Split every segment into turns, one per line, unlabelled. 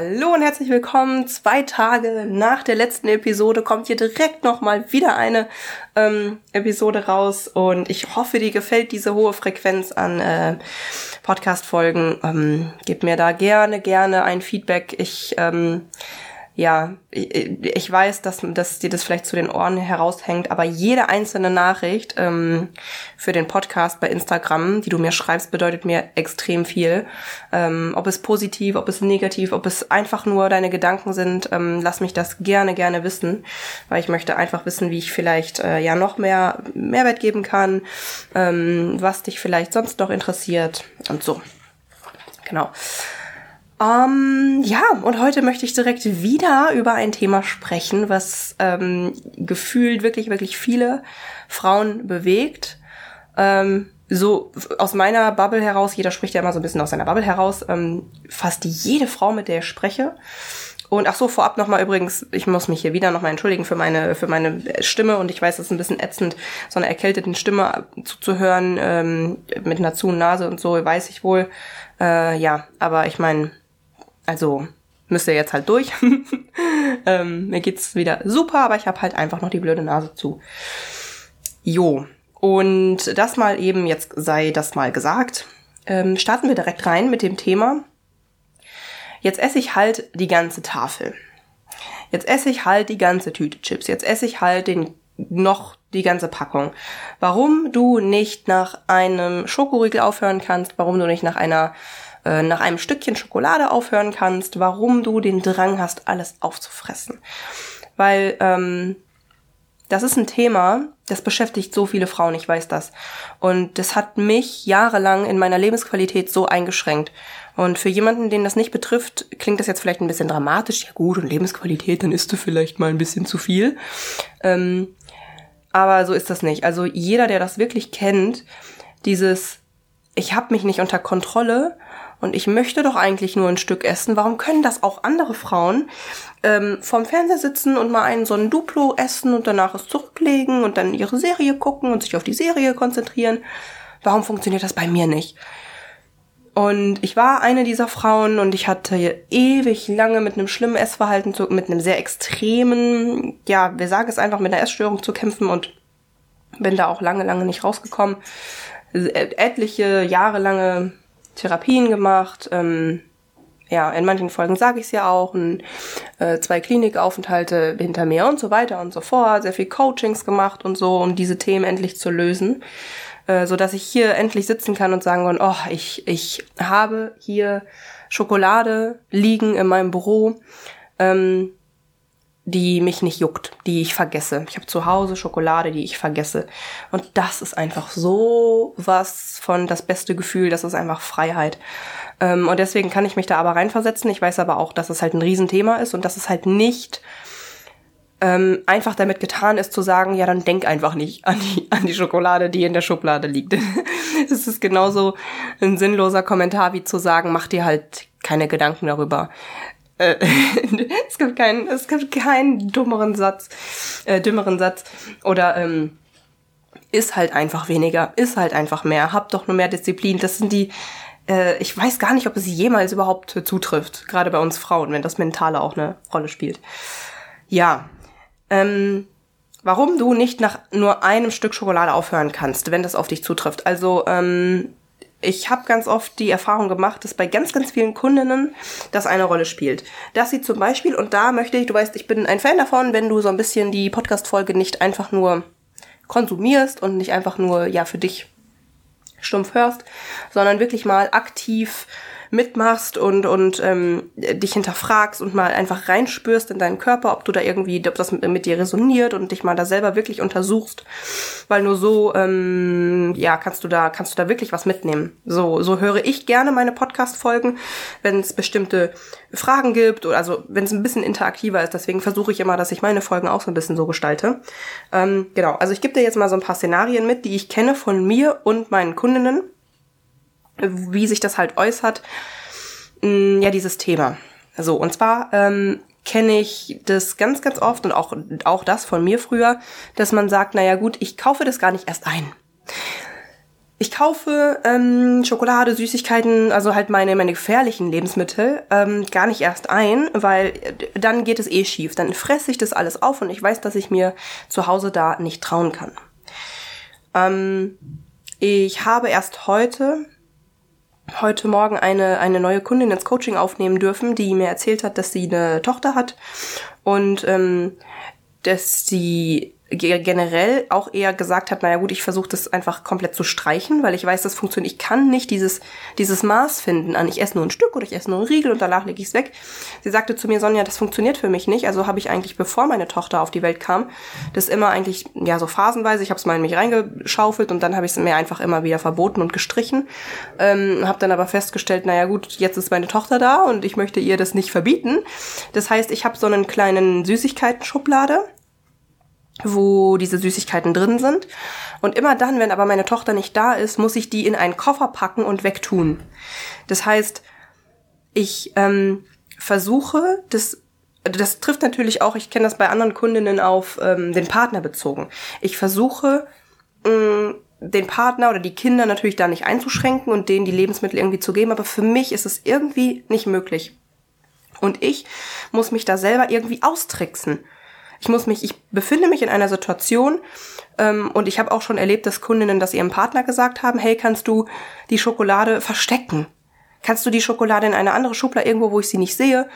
Hallo und herzlich willkommen. Zwei Tage nach der letzten Episode kommt hier direkt nochmal wieder eine ähm, Episode raus und ich hoffe, dir gefällt diese hohe Frequenz an äh, Podcast-Folgen. Ähm, gib mir da gerne, gerne ein Feedback. Ich ähm, ja, ich weiß, dass, dass dir das vielleicht zu den Ohren heraushängt, aber jede einzelne Nachricht ähm, für den Podcast bei Instagram, die du mir schreibst, bedeutet mir extrem viel. Ähm, ob es positiv, ob es negativ, ob es einfach nur deine Gedanken sind, ähm, lass mich das gerne, gerne wissen, weil ich möchte einfach wissen, wie ich vielleicht äh, ja noch mehr Mehrwert geben kann, ähm, was dich vielleicht sonst noch interessiert und so. Genau. Ähm, ja, und heute möchte ich direkt wieder über ein Thema sprechen, was ähm, gefühlt wirklich, wirklich viele Frauen bewegt. Ähm, so aus meiner Bubble heraus, jeder spricht ja immer so ein bisschen aus seiner Bubble heraus, ähm, fast jede Frau, mit der ich spreche. Und ach so, vorab nochmal übrigens, ich muss mich hier wieder nochmal entschuldigen für meine, für meine Stimme und ich weiß, es ist ein bisschen ätzend, so eine erkälteten Stimme zuzuhören, ähm, mit einer zu Nase und so, weiß ich wohl. Äh, ja, aber ich meine, also müsst ihr jetzt halt durch. ähm, mir geht's wieder super, aber ich habe halt einfach noch die blöde Nase zu. Jo. Und das mal eben, jetzt sei das mal gesagt. Ähm, starten wir direkt rein mit dem Thema. Jetzt esse ich halt die ganze Tafel. Jetzt esse ich halt die ganze Tüte Chips. Jetzt esse ich halt den noch die ganze Packung. Warum du nicht nach einem Schokoriegel aufhören kannst, warum du nicht nach einer äh, nach einem Stückchen Schokolade aufhören kannst, warum du den Drang hast, alles aufzufressen. Weil ähm, das ist ein Thema, das beschäftigt so viele Frauen, ich weiß das. Und das hat mich jahrelang in meiner Lebensqualität so eingeschränkt. Und für jemanden, den das nicht betrifft, klingt das jetzt vielleicht ein bisschen dramatisch. Ja gut, und Lebensqualität, dann isst du vielleicht mal ein bisschen zu viel. Ähm, aber so ist das nicht. Also jeder, der das wirklich kennt, dieses, ich habe mich nicht unter Kontrolle und ich möchte doch eigentlich nur ein Stück essen. Warum können das auch andere Frauen ähm, vorm Fernseher sitzen und mal einen so einen Duplo essen und danach es zurücklegen und dann ihre Serie gucken und sich auf die Serie konzentrieren? Warum funktioniert das bei mir nicht? Und ich war eine dieser Frauen und ich hatte ewig lange mit einem schlimmen Essverhalten, zu, mit einem sehr extremen, ja, wir sagen es einfach, mit einer Essstörung zu kämpfen und bin da auch lange, lange nicht rausgekommen. Etliche jahrelange Therapien gemacht. Ähm, ja, in manchen Folgen sage ich es ja auch. Und, äh, zwei Klinikaufenthalte hinter mir und so weiter und so fort. Sehr viel Coachings gemacht und so, um diese Themen endlich zu lösen. Äh, so dass ich hier endlich sitzen kann und sagen kann, oh, ich, ich habe hier Schokolade liegen in meinem Büro. Ähm, die mich nicht juckt, die ich vergesse. Ich habe zu Hause Schokolade, die ich vergesse. Und das ist einfach so was von das beste Gefühl, das ist einfach Freiheit. Ähm, und deswegen kann ich mich da aber reinversetzen. Ich weiß aber auch, dass es halt ein Riesenthema ist und dass es halt nicht ähm, einfach damit getan ist zu sagen, ja, dann denk einfach nicht an die, an die Schokolade, die in der Schublade liegt. Es ist genauso ein sinnloser Kommentar wie zu sagen, mach dir halt keine Gedanken darüber. Äh, es gibt keinen, es gibt keinen dummeren Satz, äh, dümmeren Satz. Oder ähm, ist halt einfach weniger, ist halt einfach mehr, hab doch nur mehr Disziplin. Das sind die, äh, ich weiß gar nicht, ob es jemals überhaupt zutrifft, gerade bei uns Frauen, wenn das Mentale auch eine Rolle spielt. Ja, ähm, warum du nicht nach nur einem Stück Schokolade aufhören kannst, wenn das auf dich zutrifft. Also ähm, ich habe ganz oft die Erfahrung gemacht, dass bei ganz, ganz vielen Kundinnen das eine Rolle spielt. Dass sie zum Beispiel, und da möchte ich, du weißt, ich bin ein Fan davon, wenn du so ein bisschen die Podcast-Folge nicht einfach nur konsumierst und nicht einfach nur, ja, für dich stumpf hörst, sondern wirklich mal aktiv mitmachst und, und ähm, dich hinterfragst und mal einfach reinspürst in deinen Körper, ob du da irgendwie, ob das mit, mit dir resoniert und dich mal da selber wirklich untersuchst. Weil nur so, ähm, ja, kannst du da, kannst du da wirklich was mitnehmen. So, so höre ich gerne meine Podcast-Folgen, wenn es bestimmte Fragen gibt oder also wenn es ein bisschen interaktiver ist. Deswegen versuche ich immer, dass ich meine Folgen auch so ein bisschen so gestalte. Ähm, genau, also ich gebe dir jetzt mal so ein paar Szenarien mit, die ich kenne von mir und meinen Kundinnen wie sich das halt äußert, mm, ja, dieses Thema. So, und zwar ähm, kenne ich das ganz, ganz oft und auch, auch das von mir früher, dass man sagt, naja gut, ich kaufe das gar nicht erst ein. Ich kaufe ähm, Schokolade, Süßigkeiten, also halt meine, meine gefährlichen Lebensmittel ähm, gar nicht erst ein, weil dann geht es eh schief. Dann fresse ich das alles auf und ich weiß, dass ich mir zu Hause da nicht trauen kann. Ähm, ich habe erst heute heute Morgen eine, eine neue Kundin ins Coaching aufnehmen dürfen, die mir erzählt hat, dass sie eine Tochter hat und ähm, dass sie generell auch eher gesagt hat, naja gut, ich versuche das einfach komplett zu streichen, weil ich weiß, das funktioniert. Ich kann nicht dieses, dieses Maß finden an, ich esse nur ein Stück oder ich esse nur einen Riegel und danach lege ich es weg. Sie sagte zu mir, Sonja, das funktioniert für mich nicht. Also habe ich eigentlich, bevor meine Tochter auf die Welt kam, das immer eigentlich, ja, so phasenweise, ich habe es mal in mich reingeschaufelt und dann habe ich es mir einfach immer wieder verboten und gestrichen. Ähm, habe dann aber festgestellt, naja gut, jetzt ist meine Tochter da und ich möchte ihr das nicht verbieten. Das heißt, ich habe so einen kleinen Süßigkeiten-Schublade wo diese Süßigkeiten drin sind. Und immer dann, wenn aber meine Tochter nicht da ist, muss ich die in einen Koffer packen und wegtun. Das heißt, ich ähm, versuche, das, das trifft natürlich auch, ich kenne das bei anderen Kundinnen auf ähm, den Partner bezogen. Ich versuche, mh, den Partner oder die Kinder natürlich da nicht einzuschränken und denen die Lebensmittel irgendwie zu geben, aber für mich ist es irgendwie nicht möglich. Und ich muss mich da selber irgendwie austricksen. Ich muss mich, ich befinde mich in einer Situation ähm, und ich habe auch schon erlebt, dass Kundinnen das ihrem Partner gesagt haben, hey, kannst du die Schokolade verstecken? Kannst du die Schokolade in eine andere Schublade irgendwo, wo ich sie nicht sehe?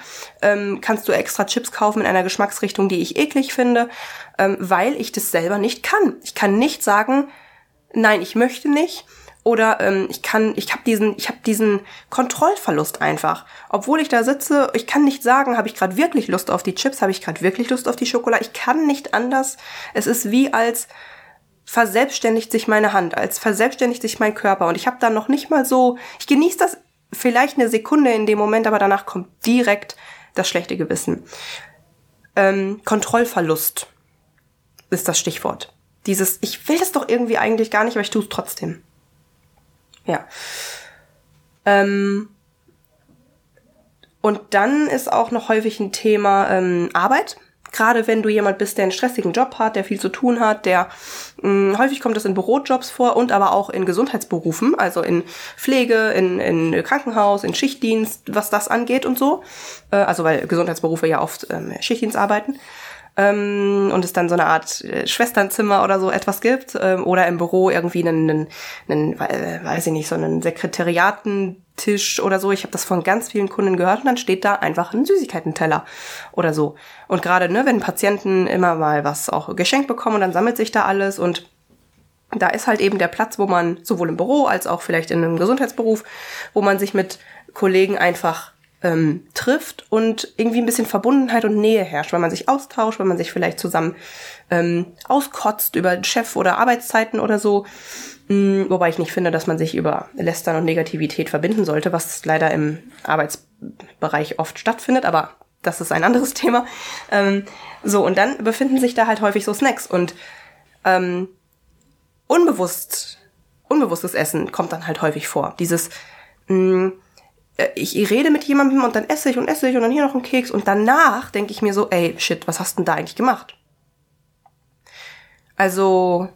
Ähm, kannst du extra Chips kaufen in einer Geschmacksrichtung, die ich eklig finde? Ähm, weil ich das selber nicht kann. Ich kann nicht sagen, nein, ich möchte nicht oder ähm, ich kann, ich habe diesen, ich habe diesen Kontrollverlust einfach. Obwohl ich da sitze, ich kann nicht sagen, habe ich gerade wirklich Lust auf die Chips, habe ich gerade wirklich Lust auf die Schokolade. Ich kann nicht anders. Es ist wie als verselbstständigt sich meine Hand, als verselbstständigt sich mein Körper. Und ich habe dann noch nicht mal so, ich genieße das vielleicht eine Sekunde in dem Moment, aber danach kommt direkt das schlechte Gewissen. Ähm, Kontrollverlust ist das Stichwort. Dieses, ich will das doch irgendwie eigentlich gar nicht, aber ich tue es trotzdem. Ja. Ähm, und dann ist auch noch häufig ein Thema ähm, Arbeit. Gerade wenn du jemand bist, der einen stressigen Job hat, der viel zu tun hat, der mh, häufig kommt das in Bürojobs vor und aber auch in Gesundheitsberufen, also in Pflege, in, in Krankenhaus, in Schichtdienst, was das angeht und so. Äh, also weil Gesundheitsberufe ja oft ähm, Schichtdienst arbeiten ähm, und es dann so eine Art äh, Schwesternzimmer oder so etwas gibt ähm, oder im Büro irgendwie einen, einen, einen äh, weiß ich nicht, so einen Sekretariatentisch oder so. Ich habe das von ganz vielen Kunden gehört und dann steht da einfach ein Süßigkeitenteller oder so. Und gerade, ne, wenn Patienten immer mal was auch geschenkt bekommen und dann sammelt sich da alles und da ist halt eben der Platz, wo man sowohl im Büro als auch vielleicht in einem Gesundheitsberuf, wo man sich mit Kollegen einfach ähm, trifft und irgendwie ein bisschen Verbundenheit und Nähe herrscht, weil man sich austauscht, weil man sich vielleicht zusammen ähm, auskotzt über Chef oder Arbeitszeiten oder so. Mhm, wobei ich nicht finde, dass man sich über Lästern und Negativität verbinden sollte, was leider im Arbeitsbereich oft stattfindet, aber das ist ein anderes Thema. Ähm, so, und dann befinden sich da halt häufig so Snacks und ähm, unbewusst, unbewusstes Essen kommt dann halt häufig vor. Dieses, mh, äh, ich rede mit jemandem und dann esse ich und esse ich und dann hier noch ein Keks und danach denke ich mir so, ey, shit, was hast denn da eigentlich gemacht? Also,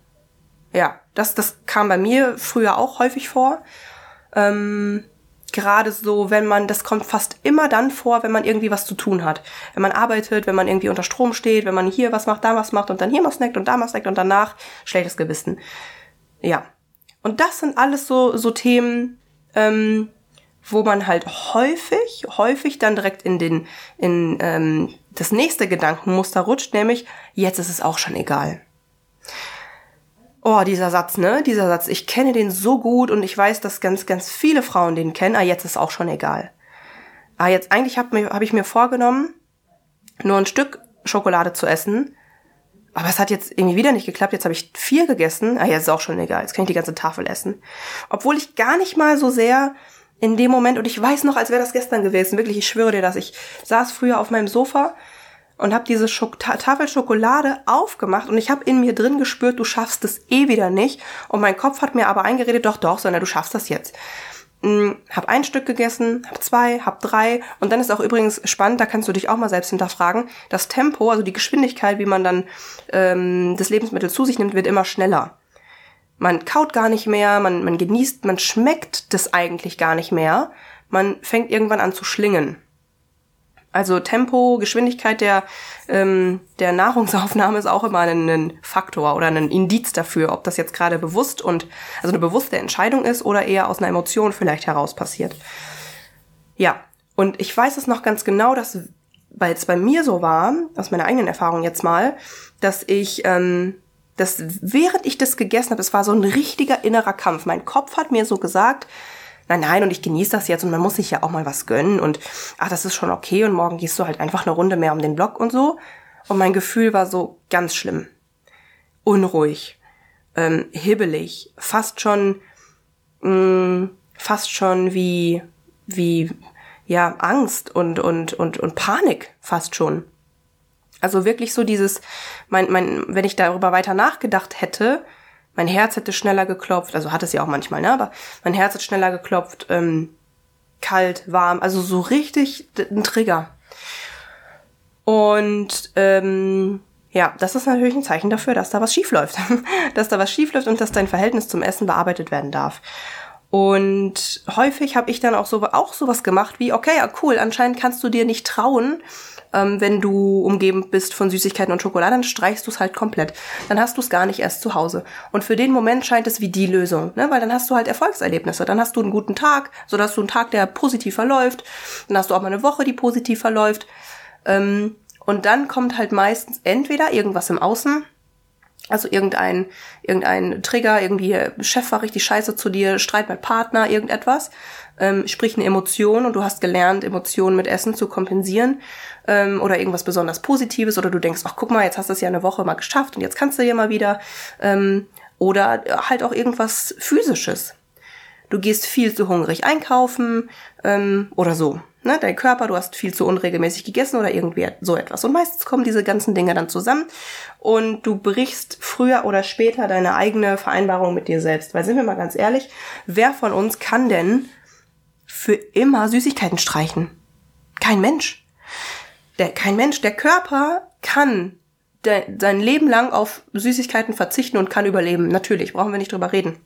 ja, das, das kam bei mir früher auch häufig vor. Ähm, gerade so, wenn man, das kommt fast immer dann vor, wenn man irgendwie was zu tun hat. Wenn man arbeitet, wenn man irgendwie unter Strom steht, wenn man hier was macht, da was macht und dann hier was snackt und da was snackt und danach schlechtes Gewissen. Ja. Und das sind alles so, so Themen, ähm, wo man halt häufig, häufig dann direkt in den, in ähm, das nächste Gedankenmuster rutscht, nämlich jetzt ist es auch schon egal. Oh, dieser Satz, ne? Dieser Satz. Ich kenne den so gut und ich weiß, dass ganz, ganz viele Frauen den kennen. Ah, jetzt ist auch schon egal. Ah, jetzt eigentlich habe hab ich mir vorgenommen, nur ein Stück Schokolade zu essen. Aber es hat jetzt irgendwie wieder nicht geklappt. Jetzt habe ich vier gegessen. Ah, jetzt ist auch schon egal. Jetzt kann ich die ganze Tafel essen. Obwohl ich gar nicht mal so sehr in dem Moment, und ich weiß noch, als wäre das gestern gewesen, wirklich, ich schwöre dir das, ich saß früher auf meinem Sofa und habe diese Schok Tafel Schokolade aufgemacht und ich habe in mir drin gespürt, du schaffst es eh wieder nicht. Und mein Kopf hat mir aber eingeredet, doch, doch, sondern du schaffst das jetzt. Hm, hab ein Stück gegessen, hab zwei, hab drei und dann ist auch übrigens spannend, da kannst du dich auch mal selbst hinterfragen, das Tempo, also die Geschwindigkeit, wie man dann ähm, das Lebensmittel zu sich nimmt, wird immer schneller. Man kaut gar nicht mehr, man, man genießt, man schmeckt das eigentlich gar nicht mehr, man fängt irgendwann an zu schlingen. Also Tempo, Geschwindigkeit der, ähm, der Nahrungsaufnahme ist auch immer ein, ein Faktor oder ein Indiz dafür, ob das jetzt gerade bewusst und also eine bewusste Entscheidung ist oder eher aus einer Emotion vielleicht heraus passiert. Ja, und ich weiß es noch ganz genau, dass, weil es bei mir so war, aus meiner eigenen Erfahrung jetzt mal, dass ich, ähm, dass während ich das gegessen habe, es war so ein richtiger innerer Kampf. Mein Kopf hat mir so gesagt, nein, nein, und ich genieße das jetzt und man muss sich ja auch mal was gönnen und ach, das ist schon okay und morgen gehst du halt einfach eine Runde mehr um den Block und so. Und mein Gefühl war so ganz schlimm. Unruhig, ähm, hibbelig, fast schon, mh, mm, fast schon wie, wie, ja, Angst und, und, und, und Panik fast schon. Also wirklich so dieses, mein, mein, wenn ich darüber weiter nachgedacht hätte, mein Herz hätte schneller geklopft, also hat es ja auch manchmal, ne? Aber mein Herz hat schneller geklopft, ähm, kalt, warm, also so richtig ein Trigger. Und ähm, ja, das ist natürlich ein Zeichen dafür, dass da was schief läuft. dass da was schief läuft und dass dein Verhältnis zum Essen bearbeitet werden darf. Und häufig habe ich dann auch so auch sowas gemacht wie, okay, ja, cool, anscheinend kannst du dir nicht trauen, ähm, wenn du umgeben bist von Süßigkeiten und Schokolade, dann streichst du es halt komplett. Dann hast du es gar nicht erst zu Hause. Und für den Moment scheint es wie die Lösung, ne? weil dann hast du halt Erfolgserlebnisse. Dann hast du einen guten Tag, so dass du einen Tag, der positiv verläuft. Dann hast du auch mal eine Woche, die positiv verläuft. Ähm, und dann kommt halt meistens entweder irgendwas im Außen, also irgendein, irgendein Trigger, irgendwie Chef war richtig scheiße zu dir, Streit mit Partner, irgendetwas. Ähm, sprich eine Emotion und du hast gelernt, Emotionen mit Essen zu kompensieren ähm, oder irgendwas besonders Positives oder du denkst, ach guck mal, jetzt hast du es ja eine Woche mal geschafft und jetzt kannst du ja mal wieder. Ähm, oder halt auch irgendwas Physisches. Du gehst viel zu hungrig einkaufen ähm, oder so. Ne? Dein Körper, du hast viel zu unregelmäßig gegessen oder irgendwie so etwas. Und meistens kommen diese ganzen Dinge dann zusammen und du brichst früher oder später deine eigene Vereinbarung mit dir selbst. Weil sind wir mal ganz ehrlich, wer von uns kann denn für immer Süßigkeiten streichen? Kein Mensch der, kein Mensch, der Körper kann der, sein Leben lang auf Süßigkeiten verzichten und kann überleben. Natürlich, brauchen wir nicht drüber reden.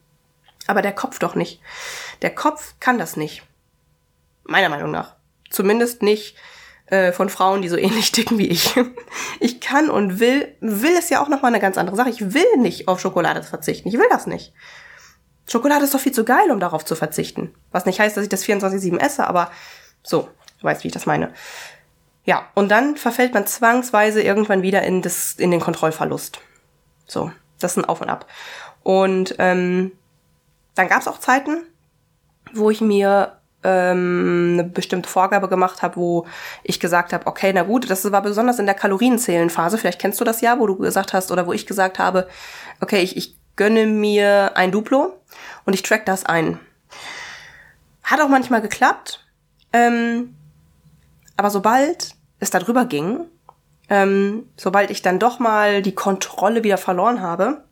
Aber der Kopf doch nicht. Der Kopf kann das nicht. Meiner Meinung nach. Zumindest nicht äh, von Frauen, die so ähnlich dicken wie ich. Ich kann und will, will es ja auch nochmal eine ganz andere Sache. Ich will nicht auf Schokolade verzichten. Ich will das nicht. Schokolade ist doch viel zu geil, um darauf zu verzichten. Was nicht heißt, dass ich das 24-7 esse, aber so, du weißt, wie ich das meine. Ja, und dann verfällt man zwangsweise irgendwann wieder in, das, in den Kontrollverlust. So, das ist ein Auf und Ab. Und ähm, dann gab es auch Zeiten, wo ich mir ähm, eine bestimmte Vorgabe gemacht habe, wo ich gesagt habe, okay, na gut, das war besonders in der Kalorienzählenphase, vielleicht kennst du das ja, wo du gesagt hast oder wo ich gesagt habe, okay, ich, ich gönne mir ein Duplo und ich track das ein. Hat auch manchmal geklappt, ähm, aber sobald es darüber ging, ähm, sobald ich dann doch mal die Kontrolle wieder verloren habe,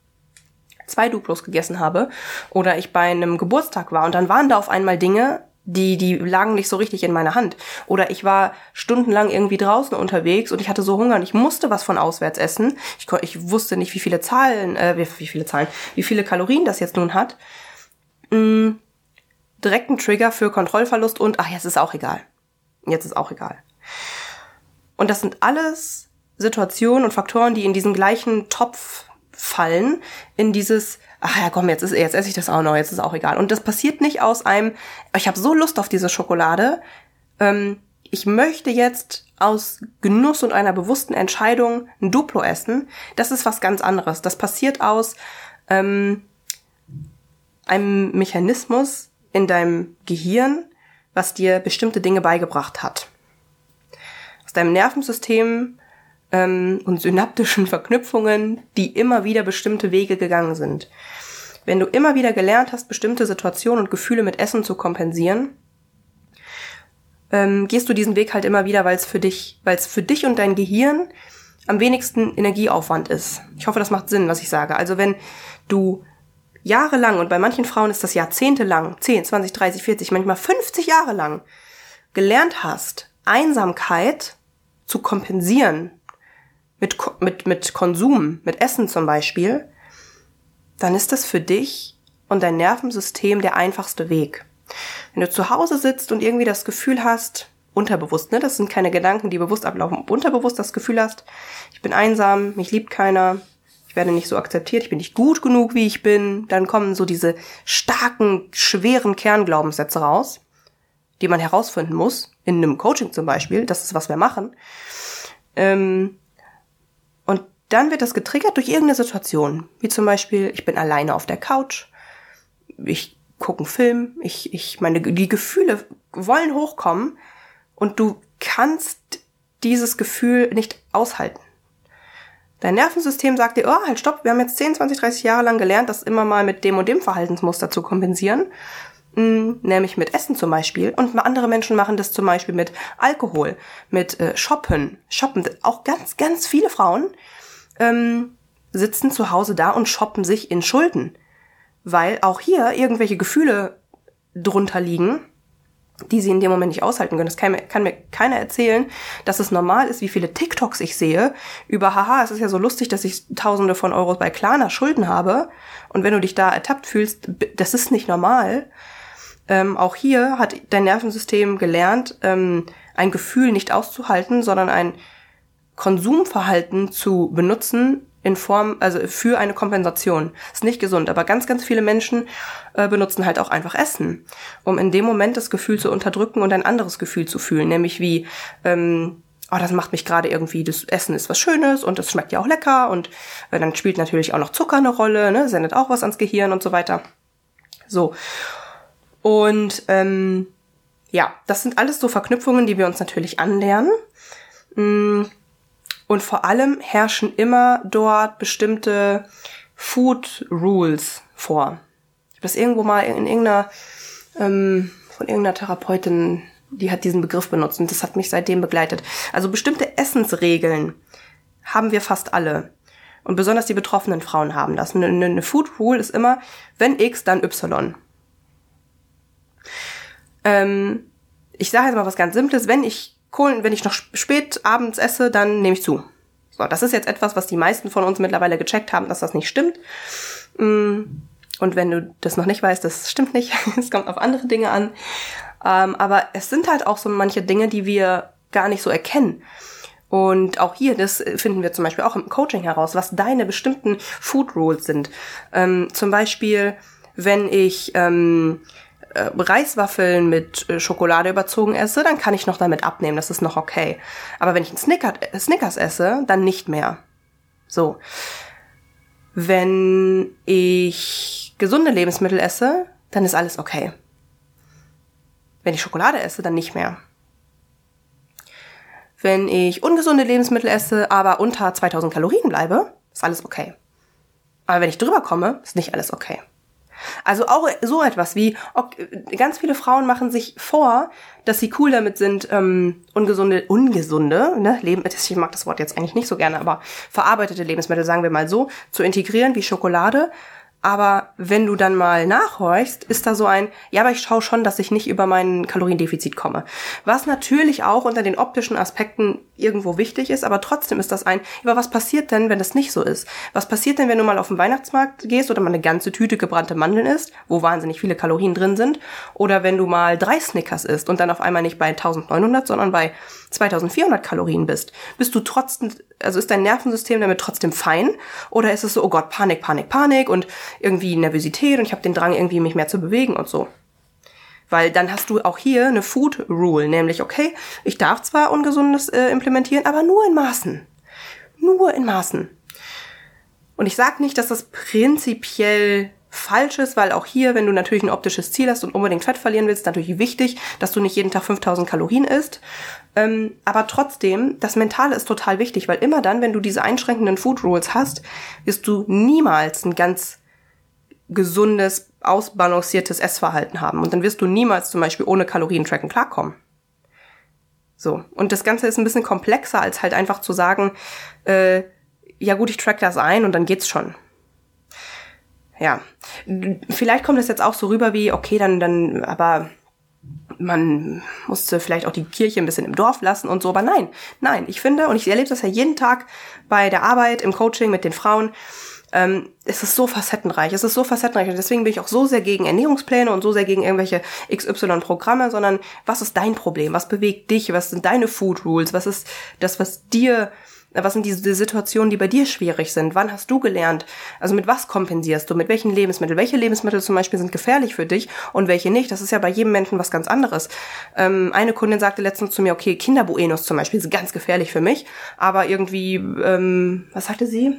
zwei Duplos gegessen habe oder ich bei einem Geburtstag war und dann waren da auf einmal Dinge, die, die lagen nicht so richtig in meiner Hand. Oder ich war stundenlang irgendwie draußen unterwegs und ich hatte so Hunger und ich musste was von auswärts essen. Ich, ich wusste nicht, wie viele Zahlen, äh, wie, viele Zahlen, wie viele Kalorien das jetzt nun hat. Mm, direkt ein Trigger für Kontrollverlust und, ach, jetzt ist auch egal. Jetzt ist auch egal. Und das sind alles Situationen und Faktoren, die in diesen gleichen Topf fallen, in dieses, ach ja, komm, jetzt, ist, jetzt esse ich das auch noch, jetzt ist auch egal. Und das passiert nicht aus einem, ich habe so Lust auf diese Schokolade, ähm, ich möchte jetzt aus Genuss und einer bewussten Entscheidung ein Duplo essen. Das ist was ganz anderes. Das passiert aus, ähm, einem Mechanismus in deinem Gehirn, was dir bestimmte Dinge beigebracht hat. Aus deinem Nervensystem ähm, und synaptischen Verknüpfungen, die immer wieder bestimmte Wege gegangen sind. Wenn du immer wieder gelernt hast, bestimmte Situationen und Gefühle mit Essen zu kompensieren, ähm, gehst du diesen Weg halt immer wieder, weil es für dich, weil es für dich und dein Gehirn am wenigsten Energieaufwand ist. Ich hoffe, das macht Sinn, was ich sage. Also wenn du jahrelang, und bei manchen Frauen ist das jahrzehntelang, 10, 20, 30, 40, manchmal 50 Jahre lang, gelernt hast, Einsamkeit zu kompensieren mit, mit, mit Konsum, mit Essen zum Beispiel, dann ist das für dich und dein Nervensystem der einfachste Weg. Wenn du zu Hause sitzt und irgendwie das Gefühl hast, unterbewusst, ne, das sind keine Gedanken, die bewusst ablaufen, unterbewusst das Gefühl hast, ich bin einsam, mich liebt keiner, ich werde nicht so akzeptiert, ich bin nicht gut genug, wie ich bin, dann kommen so diese starken, schweren Kernglaubenssätze raus, die man herausfinden muss, in einem Coaching zum Beispiel, das ist, was wir machen. Ähm, dann wird das getriggert durch irgendeine Situation, wie zum Beispiel, ich bin alleine auf der Couch, ich gucke einen Film, ich, ich meine, die Gefühle wollen hochkommen und du kannst dieses Gefühl nicht aushalten. Dein Nervensystem sagt dir, oh, halt stopp, wir haben jetzt 10, 20, 30 Jahre lang gelernt, das immer mal mit dem und dem Verhaltensmuster zu kompensieren. Hm, nämlich mit Essen zum Beispiel. Und andere Menschen machen das zum Beispiel mit Alkohol, mit äh, Shoppen. Shoppen. Auch ganz, ganz viele Frauen ähm, sitzen zu Hause da und shoppen sich in Schulden weil auch hier irgendwelche Gefühle drunter liegen, die sie in dem Moment nicht aushalten können. Das kann mir, kann mir keiner erzählen, dass es normal ist, wie viele TikToks ich sehe über, haha, es ist ja so lustig, dass ich Tausende von Euros bei Klarna Schulden habe. Und wenn du dich da ertappt fühlst, das ist nicht normal. Ähm, auch hier hat dein Nervensystem gelernt, ähm, ein Gefühl nicht auszuhalten, sondern ein Konsumverhalten zu benutzen, in Form, also für eine Kompensation. Ist nicht gesund, aber ganz, ganz viele Menschen äh, benutzen halt auch einfach Essen, um in dem Moment das Gefühl zu unterdrücken und ein anderes Gefühl zu fühlen, nämlich wie, ähm, oh, das macht mich gerade irgendwie, das Essen ist was Schönes und es schmeckt ja auch lecker und äh, dann spielt natürlich auch noch Zucker eine Rolle, ne, sendet auch was ans Gehirn und so weiter. So. Und ähm, ja, das sind alles so Verknüpfungen, die wir uns natürlich anlernen. Hm und vor allem herrschen immer dort bestimmte Food Rules vor. Ich habe das irgendwo mal in irgendeiner, ähm, von irgendeiner Therapeutin, die hat diesen Begriff benutzt und das hat mich seitdem begleitet. Also bestimmte Essensregeln haben wir fast alle. Und besonders die betroffenen Frauen haben das. Eine, eine Food Rule ist immer, wenn X, dann Y. Ähm, ich sage jetzt mal was ganz Simples. Wenn ich Kohlen, wenn ich noch spät abends esse, dann nehme ich zu. So, das ist jetzt etwas, was die meisten von uns mittlerweile gecheckt haben, dass das nicht stimmt. Mm, und wenn du das noch nicht weißt, das stimmt nicht. es kommt auf andere Dinge an. Ähm, aber es sind halt auch so manche Dinge, die wir gar nicht so erkennen. Und auch hier, das finden wir zum Beispiel auch im Coaching heraus, was deine bestimmten Food Rules sind. Ähm, zum Beispiel, wenn ich ähm, äh, Reiswaffeln mit äh, Schokolade überzogen esse, dann kann ich noch damit abnehmen, das ist noch okay. Aber wenn ich einen Snicker, äh, Snickers esse, dann nicht mehr. So. Wenn ich gesunde Lebensmittel esse, dann ist alles okay. Wenn ich Schokolade esse, dann nicht mehr. Wenn ich ungesunde Lebensmittel esse, aber unter 2000 Kalorien bleibe, ist alles okay. Aber wenn ich drüber komme, ist nicht alles okay. Also auch so etwas wie, ganz viele Frauen machen sich vor, dass sie cool damit sind, ähm, ungesunde, ungesunde, ne, Leben, ich mag das Wort jetzt eigentlich nicht so gerne, aber verarbeitete Lebensmittel, sagen wir mal so, zu integrieren wie Schokolade, aber wenn du dann mal nachhorchst, ist da so ein, ja, aber ich schaue schon, dass ich nicht über mein Kaloriendefizit komme. Was natürlich auch unter den optischen Aspekten irgendwo wichtig ist, aber trotzdem ist das ein, aber was passiert denn, wenn das nicht so ist? Was passiert denn, wenn du mal auf den Weihnachtsmarkt gehst oder mal eine ganze Tüte gebrannte Mandeln isst, wo wahnsinnig viele Kalorien drin sind? Oder wenn du mal drei Snickers isst und dann auf einmal nicht bei 1900, sondern bei 2400 Kalorien bist? Bist du trotzdem, also ist dein Nervensystem damit trotzdem fein? Oder ist es so, oh Gott, Panik, Panik, Panik und irgendwie Nervosität und ich habe den Drang, irgendwie mich mehr zu bewegen und so? Weil dann hast du auch hier eine Food Rule, nämlich, okay, ich darf zwar Ungesundes äh, implementieren, aber nur in Maßen. Nur in Maßen. Und ich sage nicht, dass das prinzipiell falsch ist, weil auch hier, wenn du natürlich ein optisches Ziel hast und unbedingt Fett verlieren willst, natürlich wichtig, dass du nicht jeden Tag 5000 Kalorien isst. Ähm, aber trotzdem, das Mentale ist total wichtig, weil immer dann, wenn du diese einschränkenden Food Rules hast, wirst du niemals ein ganz gesundes, ausbalanciertes Essverhalten haben. Und dann wirst du niemals zum Beispiel ohne Kalorien-Tracken klarkommen. So. Und das Ganze ist ein bisschen komplexer, als halt einfach zu sagen, äh, ja gut, ich track das ein und dann geht's schon ja, vielleicht kommt es jetzt auch so rüber wie, okay, dann, dann, aber man musste vielleicht auch die Kirche ein bisschen im Dorf lassen und so, aber nein, nein, ich finde, und ich erlebe das ja jeden Tag bei der Arbeit, im Coaching mit den Frauen, ähm, es ist so facettenreich, es ist so facettenreich. Und deswegen bin ich auch so sehr gegen Ernährungspläne und so sehr gegen irgendwelche XY-Programme, sondern was ist dein Problem, was bewegt dich, was sind deine Food Rules, was ist das, was dir was sind diese Situationen, die bei dir schwierig sind? Wann hast du gelernt? Also mit was kompensierst du? Mit welchen Lebensmitteln? Welche Lebensmittel zum Beispiel sind gefährlich für dich und welche nicht? Das ist ja bei jedem Menschen was ganz anderes. Ähm, eine Kundin sagte letztens zu mir, okay, Kinderbuenos zum Beispiel sind ganz gefährlich für mich, aber irgendwie, ähm, was sagte sie?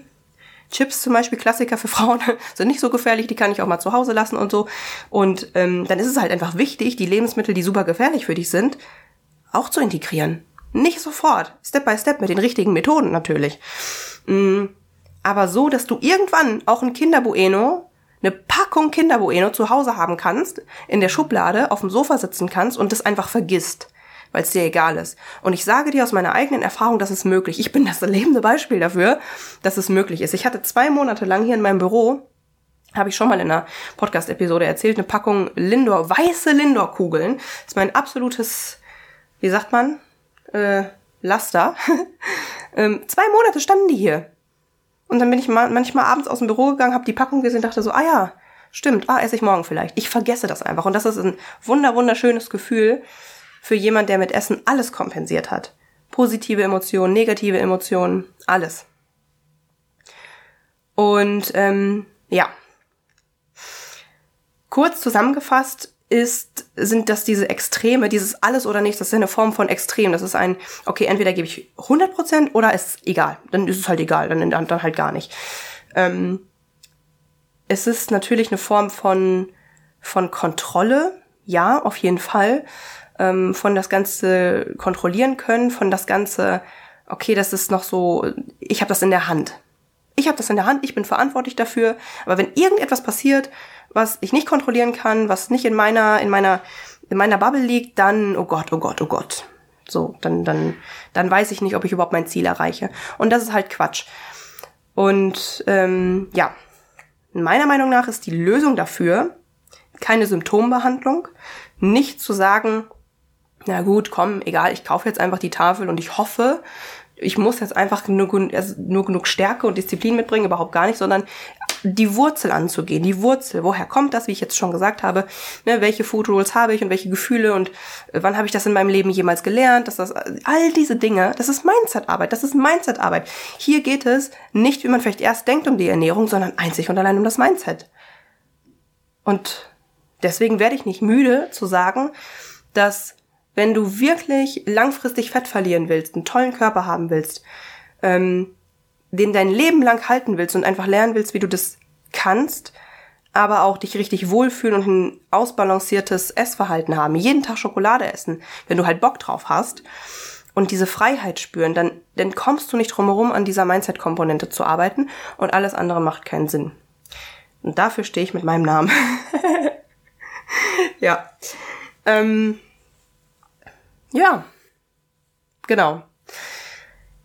Chips zum Beispiel, Klassiker für Frauen, sind nicht so gefährlich, die kann ich auch mal zu Hause lassen und so. Und ähm, dann ist es halt einfach wichtig, die Lebensmittel, die super gefährlich für dich sind, auch zu integrieren. Nicht sofort, Step by Step mit den richtigen Methoden natürlich. Mm, aber so, dass du irgendwann auch ein Kinderbueno, eine Packung Kinderbueno zu Hause haben kannst, in der Schublade auf dem Sofa sitzen kannst und das einfach vergisst, weil es dir egal ist. Und ich sage dir aus meiner eigenen Erfahrung, das ist möglich. Ich bin das lebende Beispiel dafür, dass es möglich ist. Ich hatte zwei Monate lang hier in meinem Büro habe ich schon mal in einer Podcast-Episode erzählt, eine Packung Lindor, weiße Lindor-Kugeln. Das ist mein absolutes, wie sagt man, äh, Laster. ähm, zwei Monate standen die hier. Und dann bin ich ma manchmal abends aus dem Büro gegangen, habe die Packung gesehen, dachte so, ah ja, stimmt, ah, esse ich morgen vielleicht. Ich vergesse das einfach. Und das ist ein wunder, wunderschönes Gefühl für jemand, der mit Essen alles kompensiert hat. Positive Emotionen, negative Emotionen, alles. Und ähm, ja. Kurz zusammengefasst, ist, sind das diese Extreme, dieses alles oder nichts, das ist eine Form von Extrem. Das ist ein, okay, entweder gebe ich 100% oder ist egal. Dann ist es halt egal, dann, dann halt gar nicht. Ähm, es ist natürlich eine Form von, von Kontrolle, ja, auf jeden Fall. Ähm, von das Ganze kontrollieren können, von das Ganze, okay, das ist noch so, ich habe das in der Hand. Ich habe das in der Hand, ich bin verantwortlich dafür. Aber wenn irgendetwas passiert, was ich nicht kontrollieren kann, was nicht in meiner, in meiner, in meiner Bubble liegt, dann, oh Gott, oh Gott, oh Gott. So, dann, dann, dann weiß ich nicht, ob ich überhaupt mein Ziel erreiche. Und das ist halt Quatsch. Und ähm, ja, meiner Meinung nach ist die Lösung dafür keine Symptombehandlung, nicht zu sagen, na gut, komm, egal, ich kaufe jetzt einfach die Tafel und ich hoffe, ich muss jetzt einfach nur, also nur genug Stärke und Disziplin mitbringen, überhaupt gar nicht, sondern die Wurzel anzugehen. Die Wurzel, woher kommt das, wie ich jetzt schon gesagt habe, ne, welche Food Rules habe ich und welche Gefühle und äh, wann habe ich das in meinem Leben jemals gelernt, dass das, all diese Dinge, das ist Mindsetarbeit, das ist Mindsetarbeit. Hier geht es nicht, wie man vielleicht erst denkt um die Ernährung, sondern einzig und allein um das Mindset. Und deswegen werde ich nicht müde zu sagen, dass wenn du wirklich langfristig Fett verlieren willst, einen tollen Körper haben willst, ähm, den dein Leben lang halten willst und einfach lernen willst, wie du das kannst, aber auch dich richtig wohlfühlen und ein ausbalanciertes Essverhalten haben, jeden Tag Schokolade essen, wenn du halt Bock drauf hast und diese Freiheit spüren, dann, dann kommst du nicht drum herum, an dieser Mindset-Komponente zu arbeiten und alles andere macht keinen Sinn. Und dafür stehe ich mit meinem Namen. ja. Ähm, ja. Genau.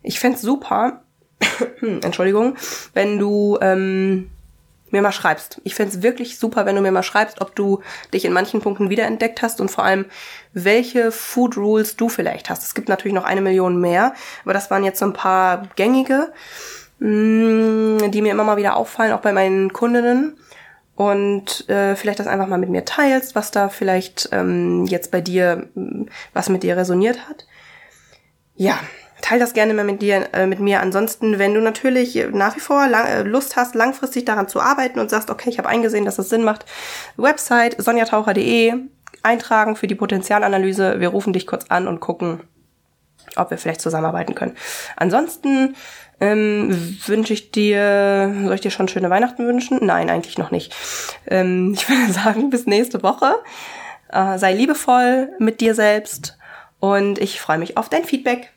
Ich fände super, Entschuldigung, wenn du ähm, mir mal schreibst. Ich fände wirklich super, wenn du mir mal schreibst, ob du dich in manchen Punkten wiederentdeckt hast und vor allem, welche Food Rules du vielleicht hast. Es gibt natürlich noch eine Million mehr, aber das waren jetzt so ein paar gängige, mm, die mir immer mal wieder auffallen, auch bei meinen Kundinnen. Und äh, vielleicht das einfach mal mit mir teilst, was da vielleicht ähm, jetzt bei dir, was mit dir resoniert hat. Ja, teile das gerne mal mit dir, äh, mit mir. Ansonsten, wenn du natürlich nach wie vor lang, äh, Lust hast, langfristig daran zu arbeiten und sagst, okay, ich habe eingesehen, dass das Sinn macht, Website sonjataucher.de eintragen für die Potenzialanalyse. Wir rufen dich kurz an und gucken, ob wir vielleicht zusammenarbeiten können. Ansonsten ähm, wünsche ich dir, soll ich dir schon schöne Weihnachten wünschen? Nein, eigentlich noch nicht. Ähm, ich würde sagen, bis nächste Woche. Äh, sei liebevoll mit dir selbst und ich freue mich auf dein Feedback.